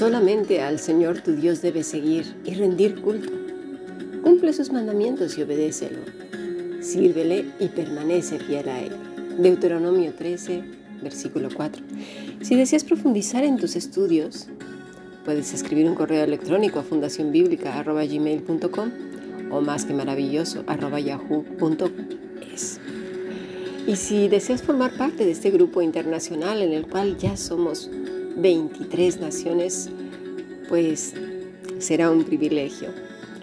Solamente al Señor tu Dios debes seguir y rendir culto. Cumple sus mandamientos y obedécelo. Sírvele y permanece fiel a Él. Deuteronomio 13, versículo 4. Si deseas profundizar en tus estudios, puedes escribir un correo electrónico a fundacionbiblica.gmail.com o más que maravilloso yahoo.es. Y si deseas formar parte de este grupo internacional en el cual ya somos 23 naciones, pues será un privilegio.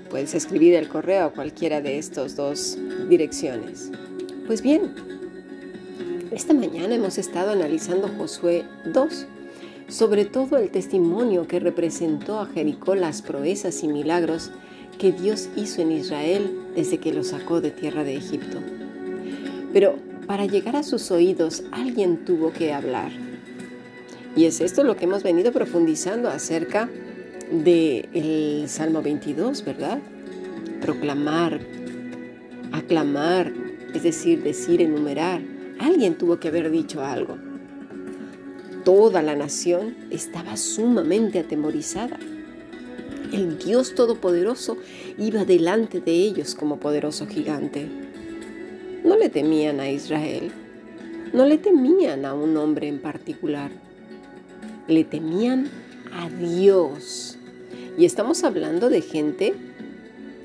Puedes escribir el correo a cualquiera de estas dos direcciones. Pues bien, esta mañana hemos estado analizando Josué 2, sobre todo el testimonio que representó a Jericó las proezas y milagros que Dios hizo en Israel desde que lo sacó de tierra de Egipto. Pero para llegar a sus oídos alguien tuvo que hablar. Y es esto lo que hemos venido profundizando acerca del Salmo 22, ¿verdad? Proclamar, aclamar, es decir, decir, enumerar. Alguien tuvo que haber dicho algo. Toda la nación estaba sumamente atemorizada. El Dios Todopoderoso iba delante de ellos como poderoso gigante. No le temían a Israel, no le temían a un hombre en particular, le temían a Dios. Y estamos hablando de gente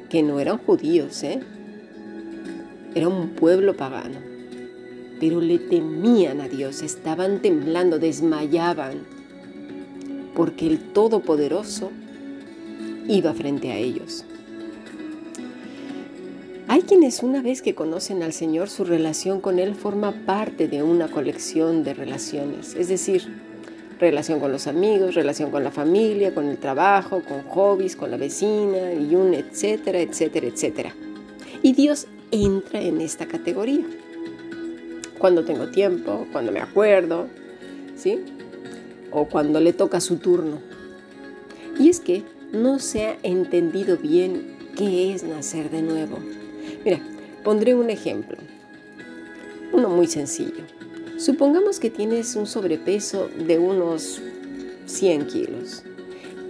que no eran judíos, ¿eh? Era un pueblo pagano. Pero le temían a Dios, estaban temblando, desmayaban, porque el Todopoderoso iba frente a ellos. Hay quienes una vez que conocen al Señor, su relación con Él forma parte de una colección de relaciones, es decir, relación con los amigos, relación con la familia, con el trabajo, con hobbies, con la vecina y un etcétera, etcétera, etcétera. Y Dios entra en esta categoría. Cuando tengo tiempo, cuando me acuerdo, ¿sí? O cuando le toca su turno. Y es que no se ha entendido bien qué es nacer de nuevo. Mira, pondré un ejemplo, uno muy sencillo. Supongamos que tienes un sobrepeso de unos 100 kilos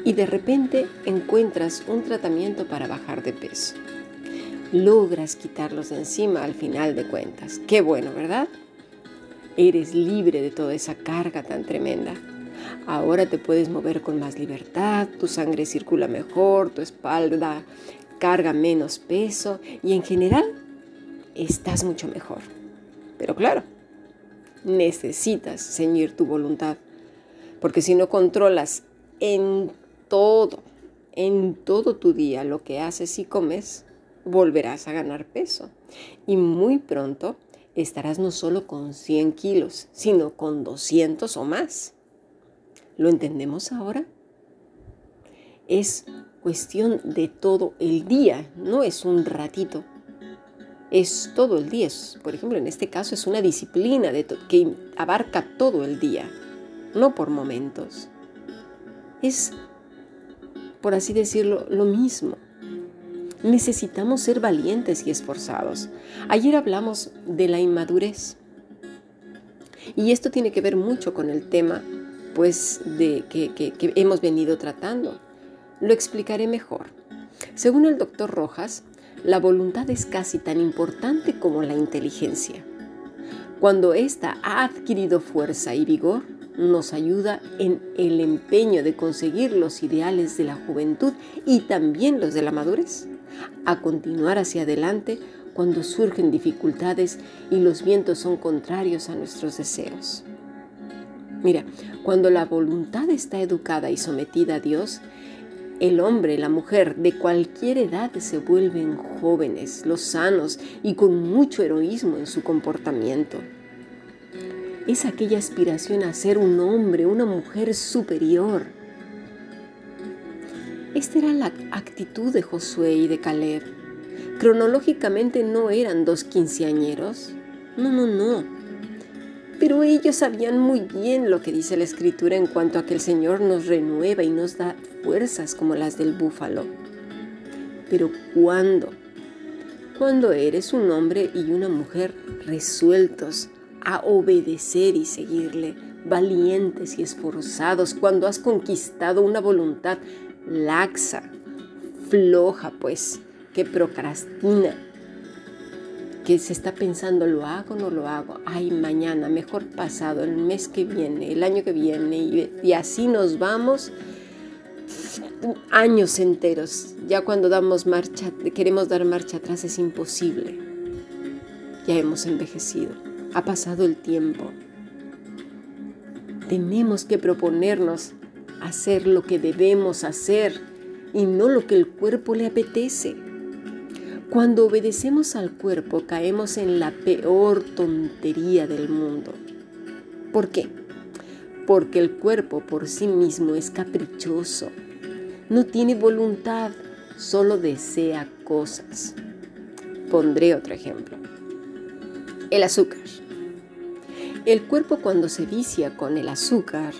y de repente encuentras un tratamiento para bajar de peso. Logras quitarlos de encima al final de cuentas. Qué bueno, ¿verdad? Eres libre de toda esa carga tan tremenda. Ahora te puedes mover con más libertad, tu sangre circula mejor, tu espalda carga menos peso y en general estás mucho mejor. Pero claro, necesitas ceñir tu voluntad, porque si no controlas en todo, en todo tu día lo que haces y comes, volverás a ganar peso. Y muy pronto estarás no solo con 100 kilos, sino con 200 o más. ¿Lo entendemos ahora? Es cuestión de todo el día, no es un ratito. Es todo el día. por ejemplo, en este caso es una disciplina que abarca todo el día, no por momentos. Es, por así decirlo, lo mismo. Necesitamos ser valientes y esforzados. Ayer hablamos de la inmadurez. Y esto tiene que ver mucho con el tema pues de que, hemos venido tratando. Lo explicaré mejor. Según el doctor Rojas, la voluntad es casi tan importante como la inteligencia. Cuando ésta ha adquirido fuerza y vigor, nos ayuda en el empeño de conseguir los ideales de la juventud y también los de la madurez, a continuar hacia adelante cuando surgen dificultades y los vientos son contrarios a nuestros deseos. Mira, cuando la voluntad está educada y sometida a Dios, el hombre, la mujer de cualquier edad se vuelven jóvenes, los sanos y con mucho heroísmo en su comportamiento. Es aquella aspiración a ser un hombre, una mujer superior. Esta era la actitud de Josué y de Caleb. Cronológicamente no eran dos quinceañeros. No, no, no pero ellos sabían muy bien lo que dice la escritura en cuanto a que el Señor nos renueva y nos da fuerzas como las del búfalo. Pero ¿cuándo? Cuando eres un hombre y una mujer resueltos a obedecer y seguirle valientes y esforzados, cuando has conquistado una voluntad laxa, floja, pues, que procrastina, que se está pensando, ¿lo hago no lo hago? Ay, mañana, mejor pasado, el mes que viene, el año que viene, y, y así nos vamos años enteros. Ya cuando damos marcha, queremos dar marcha atrás es imposible. Ya hemos envejecido, ha pasado el tiempo. Tenemos que proponernos hacer lo que debemos hacer y no lo que el cuerpo le apetece. Cuando obedecemos al cuerpo caemos en la peor tontería del mundo. ¿Por qué? Porque el cuerpo por sí mismo es caprichoso, no tiene voluntad, solo desea cosas. Pondré otro ejemplo. El azúcar. El cuerpo cuando se vicia con el azúcar,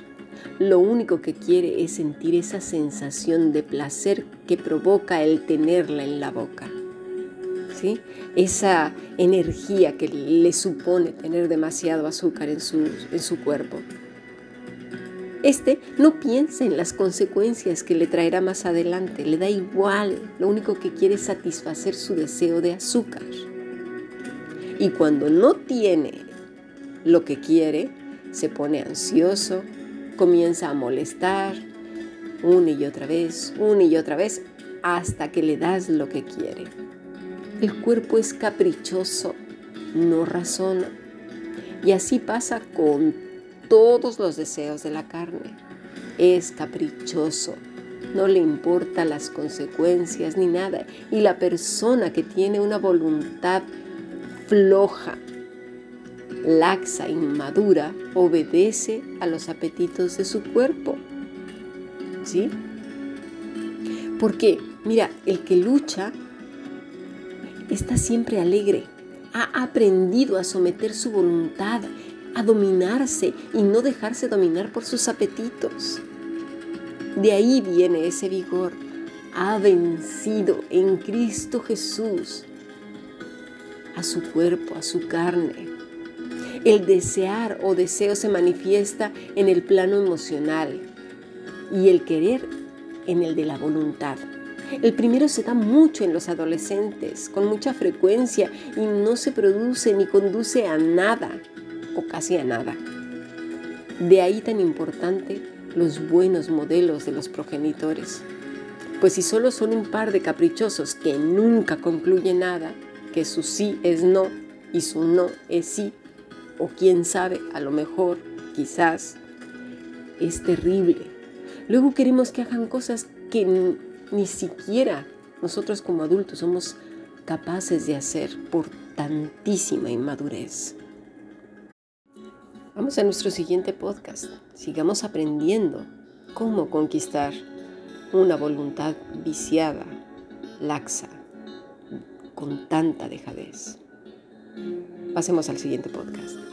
lo único que quiere es sentir esa sensación de placer que provoca el tenerla en la boca. Esa energía que le supone tener demasiado azúcar en su, en su cuerpo. Este no piensa en las consecuencias que le traerá más adelante, le da igual, lo único que quiere es satisfacer su deseo de azúcar. Y cuando no tiene lo que quiere, se pone ansioso, comienza a molestar una y otra vez, una y otra vez, hasta que le das lo que quiere. El cuerpo es caprichoso, no razona. Y así pasa con todos los deseos de la carne. Es caprichoso, no le importa las consecuencias ni nada. Y la persona que tiene una voluntad floja, laxa, inmadura, obedece a los apetitos de su cuerpo. ¿Sí? Porque, mira, el que lucha está siempre alegre, ha aprendido a someter su voluntad a dominarse y no dejarse dominar por sus apetitos. De ahí viene ese vigor. Ha vencido en Cristo Jesús a su cuerpo, a su carne. El desear o deseo se manifiesta en el plano emocional y el querer en el de la voluntad. El primero se da mucho en los adolescentes, con mucha frecuencia, y no se produce ni conduce a nada o casi a nada. De ahí tan importante los buenos modelos de los progenitores. Pues si solo son un par de caprichosos que nunca concluyen nada, que su sí es no y su no es sí, o quién sabe, a lo mejor, quizás, es terrible. Luego queremos que hagan cosas que ni siquiera nosotros como adultos somos capaces de hacer por tantísima inmadurez. Vamos a nuestro siguiente podcast. Sigamos aprendiendo cómo conquistar una voluntad viciada, laxa, con tanta dejadez. Pasemos al siguiente podcast.